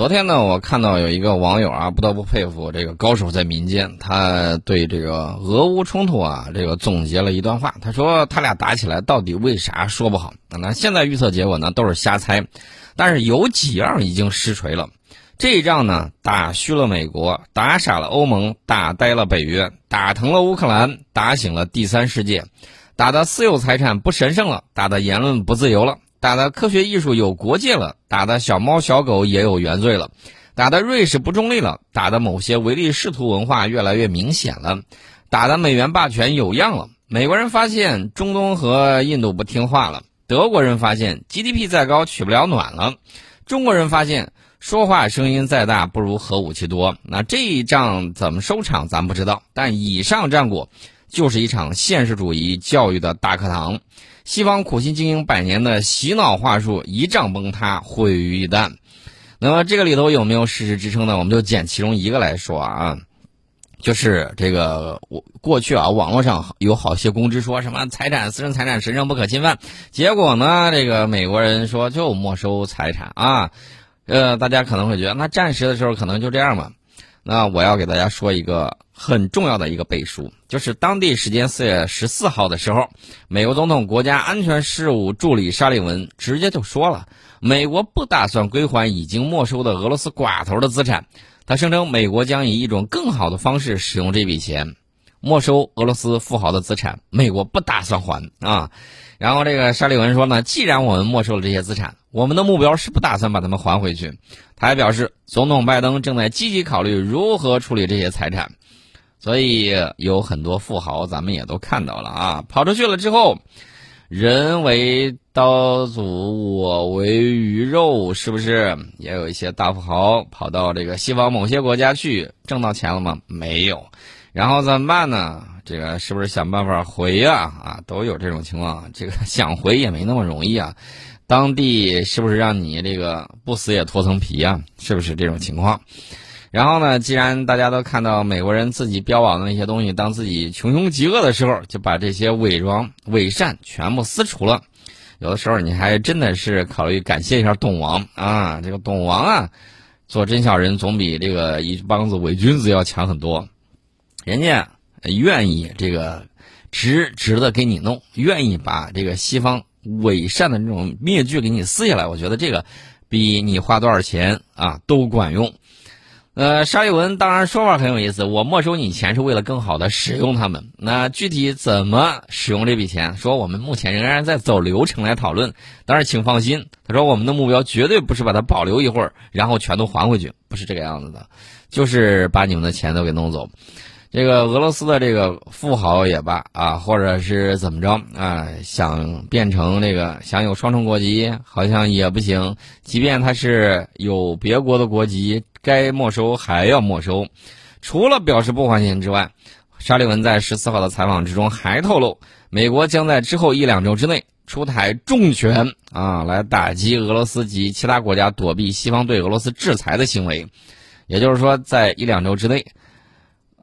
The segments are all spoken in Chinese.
昨天呢，我看到有一个网友啊，不得不佩服这个高手在民间。他对这个俄乌冲突啊，这个总结了一段话。他说他俩打起来到底为啥说不好？那现在预测结果呢都是瞎猜，但是有几样已经实锤了。这一仗呢，打虚了美国，打傻了欧盟，打呆了北约，打疼了乌克兰，打醒了第三世界，打的私有财产不神圣了，打的言论不自由了。打的科学艺术有国界了，打的小猫小狗也有原罪了，打的瑞士不中立了，打的某些唯利是图文化越来越明显了，打的美元霸权有样了。美国人发现中东和印度不听话了，德国人发现 GDP 再高取不了暖了，中国人发现说话声音再大不如核武器多。那这一仗怎么收场咱不知道，但以上战果就是一场现实主义教育的大课堂。西方苦心经营百年的洗脑话术一仗崩塌，毁于一旦。那么这个里头有没有事实支撑呢？我们就捡其中一个来说啊，就是这个我过去啊，网络上有好些公知说什么财产私人财产神圣不可侵犯，结果呢，这个美国人说就没收财产啊。呃，大家可能会觉得那战时的时候可能就这样嘛。那我要给大家说一个很重要的一个背书，就是当地时间四月十四号的时候，美国总统国家安全事务助理沙利文直接就说了，美国不打算归还已经没收的俄罗斯寡头的资产。他声称，美国将以一种更好的方式使用这笔钱，没收俄罗斯富豪的资产。美国不打算还啊。然后这个沙利文说呢，既然我们没收了这些资产，我们的目标是不打算把他们还回去。他还表示，总统拜登正在积极考虑如何处理这些财产。所以有很多富豪，咱们也都看到了啊，跑出去了之后，人为刀俎，我为鱼肉，是不是？也有一些大富豪跑到这个西方某些国家去挣到钱了吗？没有。然后怎么办呢？这个是不是想办法回呀？啊，都有这种情况。这个想回也没那么容易啊。当地是不是让你这个不死也脱层皮啊？是不是这种情况？然后呢，既然大家都看到美国人自己标榜的那些东西，当自己穷凶极恶的时候，就把这些伪装伪善全部撕除了。有的时候你还真的是考虑感谢一下董王啊，这个董王啊，做真小人总比这个一帮子伪君子要强很多。人家愿意这个直直的给你弄，愿意把这个西方伪善的那种面具给你撕下来。我觉得这个比你花多少钱啊都管用。呃，沙利文当然说法很有意思，我没收你钱是为了更好的使用他们。那具体怎么使用这笔钱？说我们目前仍然在走流程来讨论。但是请放心，他说我们的目标绝对不是把它保留一会儿，然后全都还回去，不是这个样子的，就是把你们的钱都给弄走。这个俄罗斯的这个富豪也罢啊，或者是怎么着啊，想变成这个想有双重国籍，好像也不行。即便他是有别国的国籍，该没收还要没收。除了表示不还钱之外，沙利文在十四号的采访之中还透露，美国将在之后一两周之内出台重拳啊，来打击俄罗斯及其他国家躲避西方对俄罗斯制裁的行为。也就是说，在一两周之内。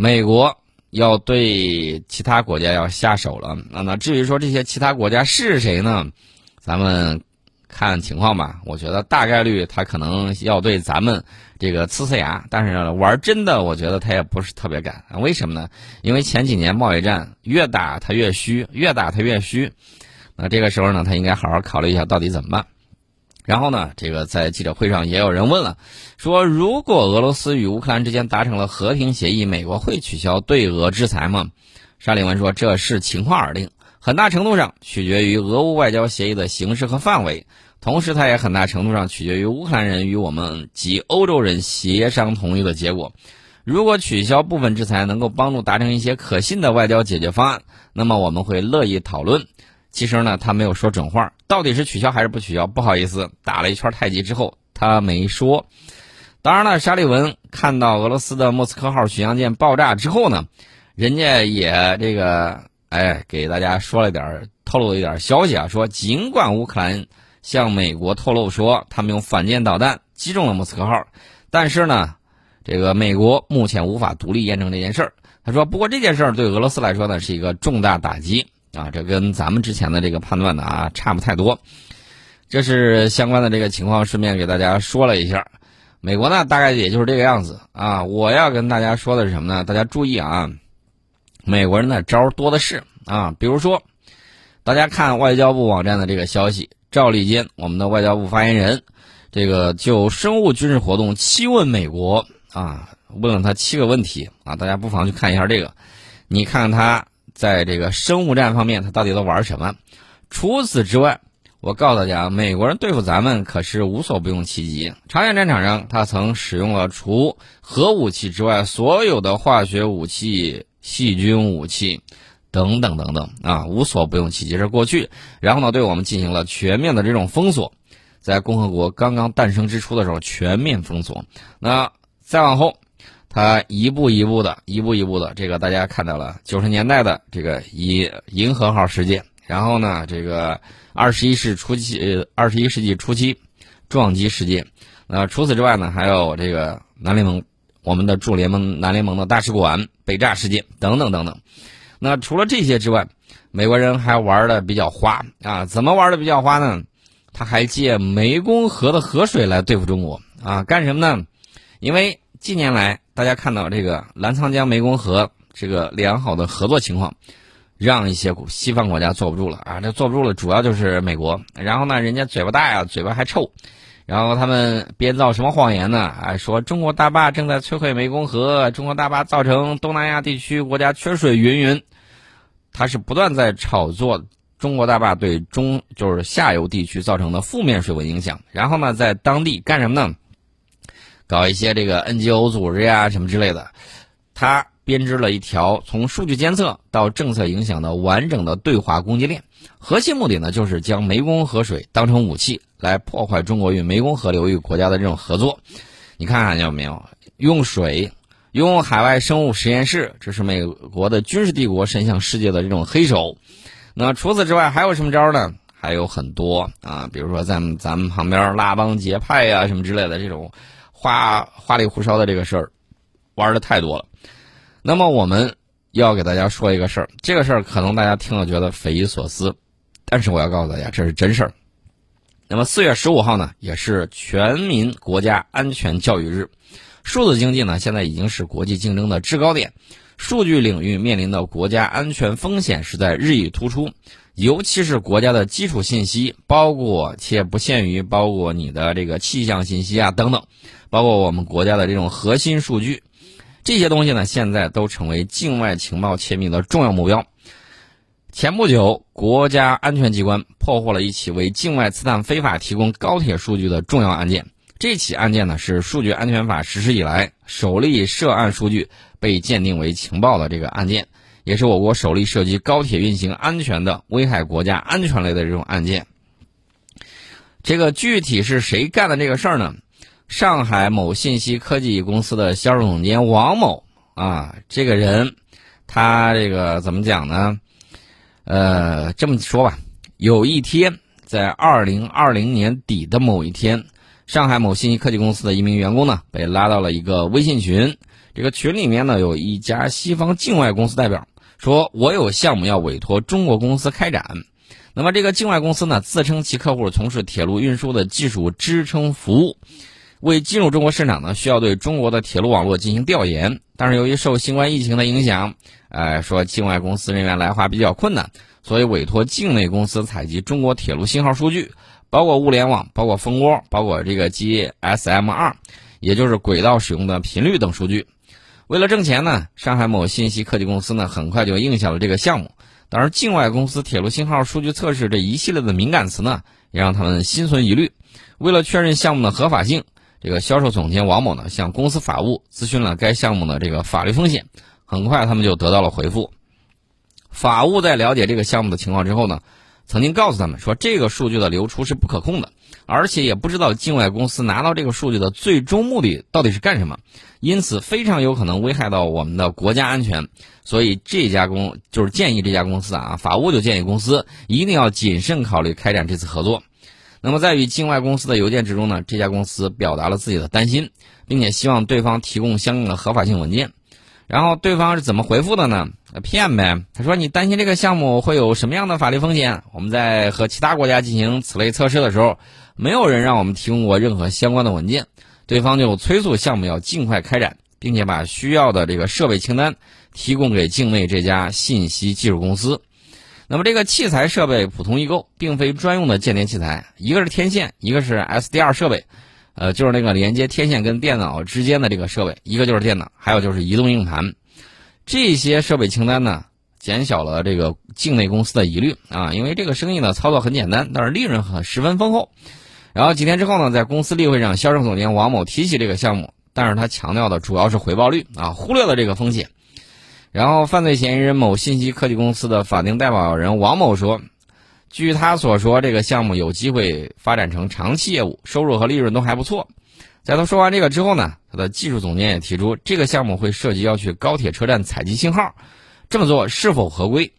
美国要对其他国家要下手了，那那至于说这些其他国家是谁呢？咱们看情况吧。我觉得大概率他可能要对咱们这个呲呲牙，但是玩真的，我觉得他也不是特别敢。为什么呢？因为前几年贸易战越打他越虚，越打他越虚。那这个时候呢，他应该好好考虑一下到底怎么办。然后呢，这个在记者会上也有人问了，说如果俄罗斯与乌克兰之间达成了和平协议，美国会取消对俄制裁吗？沙利文说，这是情况而定，很大程度上取决于俄乌外交协议的形式和范围，同时它也很大程度上取决于乌克兰人与我们及欧洲人协商同意的结果。如果取消部分制裁能够帮助达成一些可信的外交解决方案，那么我们会乐意讨论。其实呢，他没有说准话，到底是取消还是不取消？不好意思，打了一圈太极之后，他没说。当然了，沙利文看到俄罗斯的莫斯科号巡洋舰爆炸之后呢，人家也这个哎，给大家说了点透露了一点消息啊，说尽管乌克兰向美国透露说他们用反舰导弹击中了莫斯科号，但是呢，这个美国目前无法独立验证这件事儿。他说，不过这件事儿对俄罗斯来说呢，是一个重大打击。啊，这跟咱们之前的这个判断呢啊差不太多，这是相关的这个情况，顺便给大家说了一下。美国呢，大概也就是这个样子啊。我要跟大家说的是什么呢？大家注意啊，美国人的招多的是啊。比如说，大家看外交部网站的这个消息，赵立坚，我们的外交部发言人，这个就生物军事活动七问美国啊，问了他七个问题啊。大家不妨去看一下这个，你看他在这个生物战方面，他到底都玩什么？除此之外。我告诉大家，美国人对付咱们可是无所不用其极。朝鲜战场上，他曾使用了除核武器之外所有的化学武器、细菌武器等等等等啊，无所不用其极。是过去，然后呢，对我们进行了全面的这种封锁，在共和国刚刚诞生之初的时候，全面封锁。那再往后，他一步一步的，一步一步的，这个大家看到了九十年代的这个以银河号事件。然后呢，这个二十一世初期，呃，二十一世纪初期撞击事件。那除此之外呢，还有这个南联盟，我们的驻联盟南联盟的大使馆被炸事件等等等等。那除了这些之外，美国人还玩的比较花啊？怎么玩的比较花呢？他还借湄公河的河水来对付中国啊？干什么呢？因为近年来大家看到这个澜沧江、湄公河这个良好的合作情况。让一些西方国家坐不住了啊！这坐不住了，主要就是美国。然后呢，人家嘴巴大呀，嘴巴还臭，然后他们编造什么谎言呢？啊，说中国大坝正在摧毁湄公河，中国大坝造成东南亚地区国家缺水，云云。他是不断在炒作中国大坝对中就是下游地区造成的负面水文影响。然后呢，在当地干什么呢？搞一些这个 NGO 组织呀什么之类的。他。编织了一条从数据监测到政策影响的完整的对华攻击链，核心目的呢，就是将湄公河水当成武器来破坏中国与湄公河流域国家的这种合作。你看看有没有用水，用海外生物实验室，这是美国的军事帝国伸向世界的这种黑手。那除此之外还有什么招呢？还有很多啊，比如说在咱们旁边拉帮结派呀什么之类的这种花花里胡哨的这个事儿，玩的太多了。那么我们要给大家说一个事儿，这个事儿可能大家听了觉得匪夷所思，但是我要告诉大家这是真事儿。那么四月十五号呢，也是全民国家安全教育日。数字经济呢，现在已经是国际竞争的制高点，数据领域面临的国家安全风险是在日益突出，尤其是国家的基础信息，包括且不限于包括你的这个气象信息啊等等，包括我们国家的这种核心数据。这些东西呢，现在都成为境外情报窃密的重要目标。前不久，国家安全机关破获了一起为境外刺探非法提供高铁数据的重要案件。这起案件呢，是数据安全法实施以来首例涉案数据被鉴定为情报的这个案件，也是我国首例涉及高铁运行安全的危害国家安全类的这种案件。这个具体是谁干的这个事儿呢？上海某信息科技公司的销售总监王某啊，这个人，他这个怎么讲呢？呃，这么说吧，有一天，在二零二零年底的某一天，上海某信息科技公司的一名员工呢，被拉到了一个微信群。这个群里面呢，有一家西方境外公司代表说：“我有项目要委托中国公司开展。”那么这个境外公司呢，自称其客户从事铁路运输的技术支撑服务。为进入中国市场呢，需要对中国的铁路网络进行调研，但是由于受新冠疫情的影响，呃，说境外公司人员来华比较困难，所以委托境内公司采集中国铁路信号数据，包括物联网、包括蜂窝、包括这个 GSM 二，也就是轨道使用的频率等数据。为了挣钱呢，上海某信息科技公司呢，很快就应下了这个项目。当然，境外公司铁路信号数据测试这一系列的敏感词呢，也让他们心存疑虑。为了确认项目的合法性。这个销售总监王某呢，向公司法务咨询了该项目的这个法律风险。很快，他们就得到了回复。法务在了解这个项目的情况之后呢，曾经告诉他们说，这个数据的流出是不可控的，而且也不知道境外公司拿到这个数据的最终目的到底是干什么，因此非常有可能危害到我们的国家安全。所以这家公就是建议这家公司啊，法务就建议公司一定要谨慎考虑开展这次合作。那么在与境外公司的邮件之中呢，这家公司表达了自己的担心，并且希望对方提供相应的合法性文件。然后对方是怎么回复的呢？骗呗。他说：“你担心这个项目会有什么样的法律风险？我们在和其他国家进行此类测试的时候，没有人让我们提供过任何相关的文件。对方就催促项目要尽快开展，并且把需要的这个设备清单提供给境内这家信息技术公司。那么这个器材设备普通易购，并非专用的间谍器材，一个是天线，一个是 SDR 设备，呃，就是那个连接天线跟电脑之间的这个设备，一个就是电脑，还有就是移动硬盘。这些设备清单呢，减小了这个境内公司的疑虑啊，因为这个生意呢操作很简单，但是利润很十分丰厚。然后几天之后呢，在公司例会上，销售总监王某提起这个项目，但是他强调的主要是回报率啊，忽略了这个风险。然后犯罪嫌疑人某信息科技公司的法定代表人王某说，据他所说，这个项目有机会发展成长期业务，收入和利润都还不错。在他说完这个之后呢，他的技术总监也提出，这个项目会涉及要去高铁车站采集信号，这么做是否合规？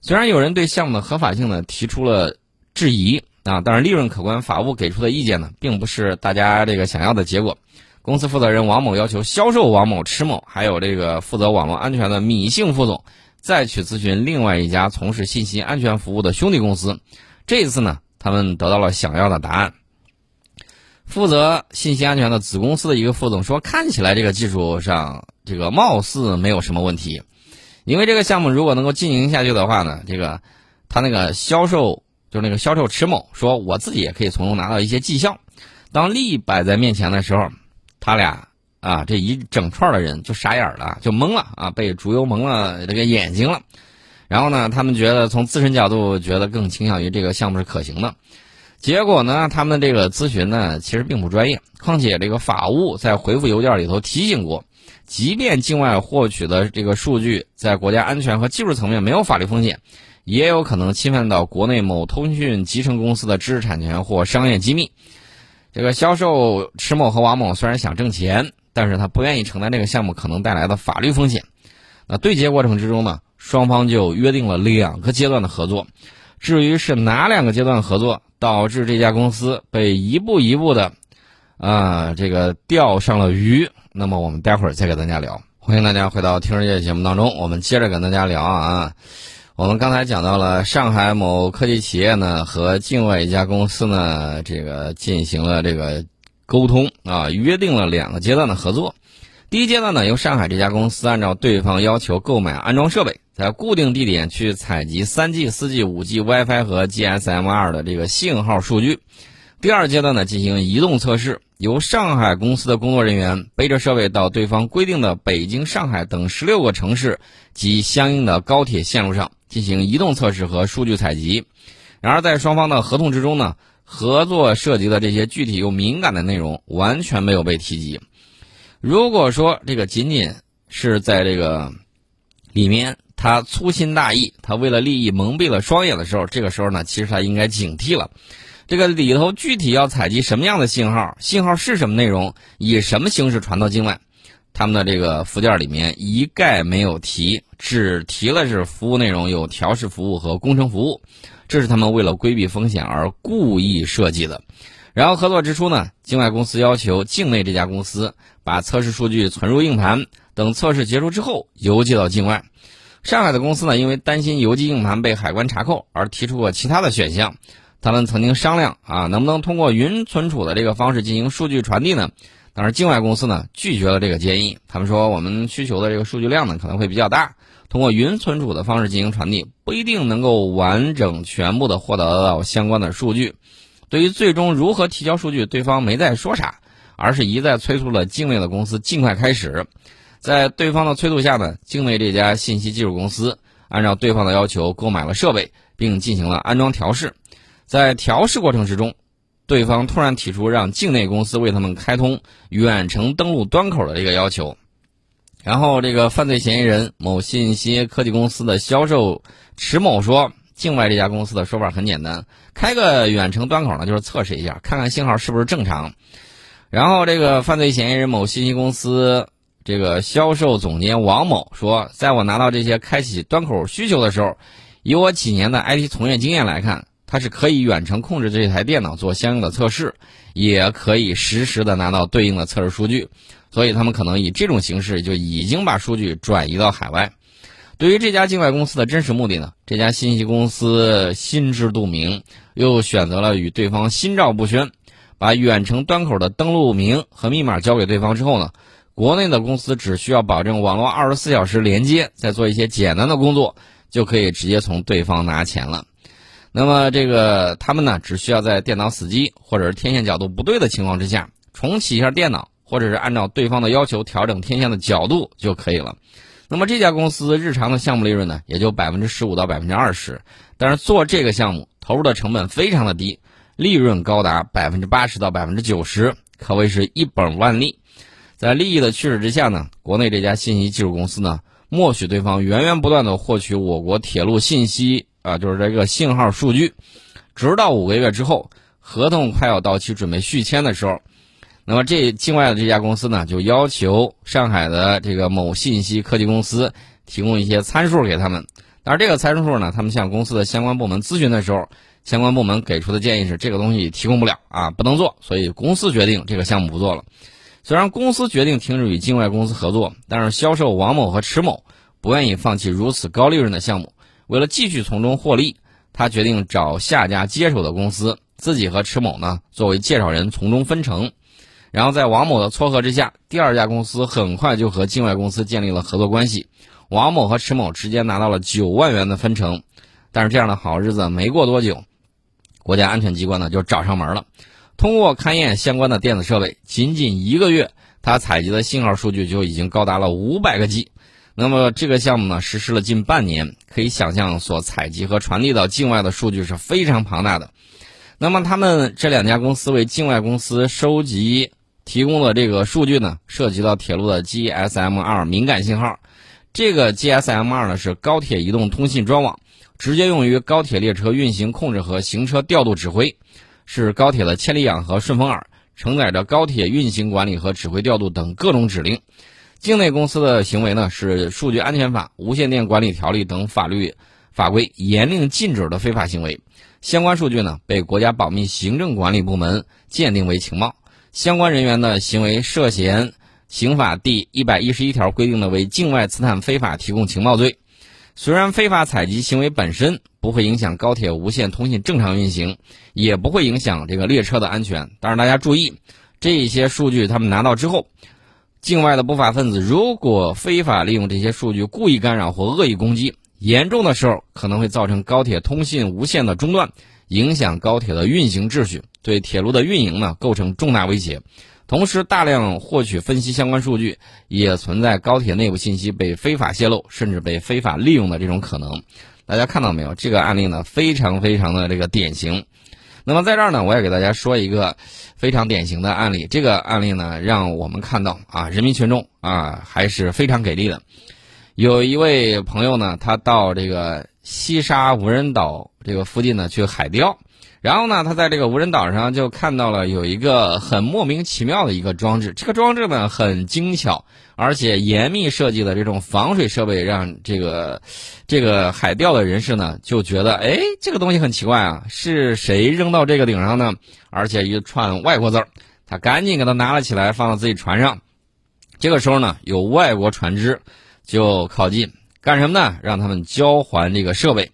虽然有人对项目的合法性呢提出了质疑啊，但是利润可观，法务给出的意见呢，并不是大家这个想要的结果。公司负责人王某要求销售王某、迟某，还有这个负责网络安全的米姓副总，再去咨询另外一家从事信息安全服务的兄弟公司。这一次呢，他们得到了想要的答案。负责信息安全的子公司的一个副总说：“看起来这个技术上，这个貌似没有什么问题，因为这个项目如果能够进行下去的话呢，这个他那个销售就是那个销售迟某说，我自己也可以从中拿到一些绩效。当利益摆在面前的时候。”他俩啊，这一整串的人就傻眼了，就懵了啊，被猪油蒙了这个眼睛了。然后呢，他们觉得从自身角度觉得更倾向于这个项目是可行的。结果呢，他们这个咨询呢其实并不专业。况且这个法务在回复邮件里头提醒过，即便境外获取的这个数据在国家安全和技术层面没有法律风险，也有可能侵犯到国内某通讯集成公司的知识产权或商业机密。这个销售迟某和王某虽然想挣钱，但是他不愿意承担这个项目可能带来的法律风险。那对接过程之中呢，双方就约定了两个阶段的合作。至于是哪两个阶段合作导致这家公司被一步一步的，啊，这个钓上了鱼，那么我们待会儿再给大家聊。欢迎大家回到《听世界》节目当中，我们接着跟大家聊啊。我们刚才讲到了上海某科技企业呢和境外一家公司呢，这个进行了这个沟通啊，约定了两个阶段的合作。第一阶段呢，由上海这家公司按照对方要求购买安装设备，在固定地点去采集 3G、4G、5G、WiFi 和 GSM-2 的这个信号数据。第二阶段呢，进行移动测试，由上海公司的工作人员背着设备到对方规定的北京、上海等十六个城市及相应的高铁线路上。进行移动测试和数据采集，然而在双方的合同之中呢，合作涉及的这些具体又敏感的内容完全没有被提及。如果说这个仅仅是在这个里面他粗心大意，他为了利益蒙蔽了双眼的时候，这个时候呢，其实他应该警惕了。这个里头具体要采集什么样的信号，信号是什么内容，以什么形式传到境外。他们的这个附件里面一概没有提，只提了是服务内容有调试服务和工程服务，这是他们为了规避风险而故意设计的。然后合作之初呢，境外公司要求境内这家公司把测试数据存入硬盘，等测试结束之后邮寄到境外。上海的公司呢，因为担心邮寄硬盘被海关查扣，而提出过其他的选项。他们曾经商量啊，能不能通过云存储的这个方式进行数据传递呢？但是境外公司呢拒绝了这个建议，他们说我们需求的这个数据量呢可能会比较大，通过云存储的方式进行传递不一定能够完整全部的获得到相关的数据。对于最终如何提交数据，对方没再说啥，而是一再催促了境内的公司尽快开始。在对方的催促下呢，境内这家信息技术公司按照对方的要求购买了设备，并进行了安装调试。在调试过程之中。对方突然提出让境内公司为他们开通远程登录端口的这个要求，然后这个犯罪嫌疑人某信息科技公司的销售迟某说，境外这家公司的说法很简单，开个远程端口呢，就是测试一下，看看信号是不是正常。然后这个犯罪嫌疑人某信息公司这个销售总监王某说，在我拿到这些开启端口需求的时候，以我几年的 IT 从业经验来看。它是可以远程控制这台电脑做相应的测试，也可以实时的拿到对应的测试数据，所以他们可能以这种形式就已经把数据转移到海外。对于这家境外公司的真实目的呢？这家信息公司心知肚明，又选择了与对方心照不宣，把远程端口的登录名和密码交给对方之后呢，国内的公司只需要保证网络二十四小时连接，再做一些简单的工作，就可以直接从对方拿钱了。那么这个他们呢，只需要在电脑死机或者是天线角度不对的情况之下，重启一下电脑，或者是按照对方的要求调整天线的角度就可以了。那么这家公司日常的项目利润呢，也就百分之十五到百分之二十，但是做这个项目投入的成本非常的低，利润高达百分之八十到百分之九十，可谓是一本万利。在利益的驱使之下呢，国内这家信息技术公司呢，默许对方源源不断的获取我国铁路信息啊，就是这个信号数据，直到五个月之后，合同快要到期准备续签的时候。那么这境外的这家公司呢，就要求上海的这个某信息科技公司提供一些参数给他们。但是这个参数呢，他们向公司的相关部门咨询的时候，相关部门给出的建议是这个东西提供不了啊，不能做。所以公司决定这个项目不做了。虽然公司决定停止与境外公司合作，但是销售王某和迟某不愿意放弃如此高利润的项目，为了继续从中获利，他决定找下家接手的公司，自己和迟某呢作为介绍人从中分成。然后在王某的撮合之下，第二家公司很快就和境外公司建立了合作关系。王某和迟某直接拿到了九万元的分成。但是这样的好日子没过多久，国家安全机关呢就找上门了。通过勘验相关的电子设备，仅仅一个月，他采集的信号数据就已经高达了五百个 G。那么这个项目呢实施了近半年，可以想象所采集和传递到境外的数据是非常庞大的。那么他们这两家公司为境外公司收集。提供的这个数据呢，涉及到铁路的 GSM 二敏感信号。这个 GSM 二呢是高铁移动通信专网，直接用于高铁列车运行控制和行车调度指挥，是高铁的千里眼和顺风耳，承载着高铁运行管理和指挥调度等各种指令。境内公司的行为呢，是《数据安全法》《无线电管理条例》等法律法规严令禁止的非法行为。相关数据呢，被国家保密行政管理部门鉴定为情报。相关人员的行为涉嫌刑法第一百一十一条规定的为境外刺探非法提供情报罪。虽然非法采集行为本身不会影响高铁无线通信正常运行，也不会影响这个列车的安全，但是大家注意，这些数据他们拿到之后，境外的不法分子如果非法利用这些数据故意干扰或恶意攻击，严重的时候可能会造成高铁通信无线的中断。影响高铁的运行秩序，对铁路的运营呢构成重大威胁。同时，大量获取分析相关数据，也存在高铁内部信息被非法泄露，甚至被非法利用的这种可能。大家看到没有？这个案例呢，非常非常的这个典型。那么在这儿呢，我也给大家说一个非常典型的案例。这个案例呢，让我们看到啊，人民群众啊还是非常给力的。有一位朋友呢，他到这个。西沙无人岛这个附近呢，去海钓，然后呢，他在这个无人岛上就看到了有一个很莫名其妙的一个装置。这个装置呢很精巧，而且严密设计的这种防水设备，让这个 这个海钓的人士呢就觉得，哎，这个东西很奇怪啊，是谁扔到这个顶上呢？而且一串外国字儿，他赶紧给他拿了起来，放到自己船上。这个时候呢，有外国船只就靠近。干什么呢？让他们交还这个设备，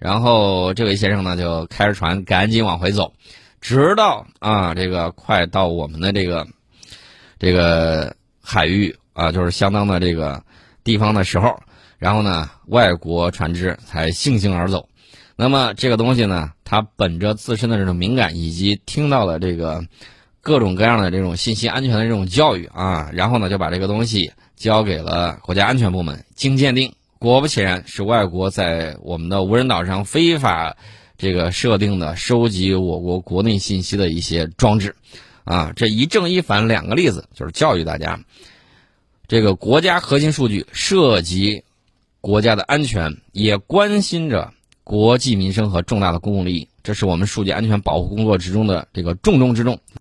然后这位先生呢就开着船赶紧往回走，直到啊这个快到我们的这个这个海域啊，就是相当的这个地方的时候，然后呢外国船只才悻悻而走。那么这个东西呢，他本着自身的这种敏感，以及听到了这个各种各样的这种信息安全的这种教育啊，然后呢就把这个东西交给了国家安全部门，经鉴定。果不其然，是外国在我们的无人岛上非法这个设定的收集我国国内信息的一些装置，啊，这一正一反两个例子，就是教育大家，这个国家核心数据涉及国家的安全，也关心着国计民生和重大的公共利益，这是我们数据安全保护工作之中的这个重中之重。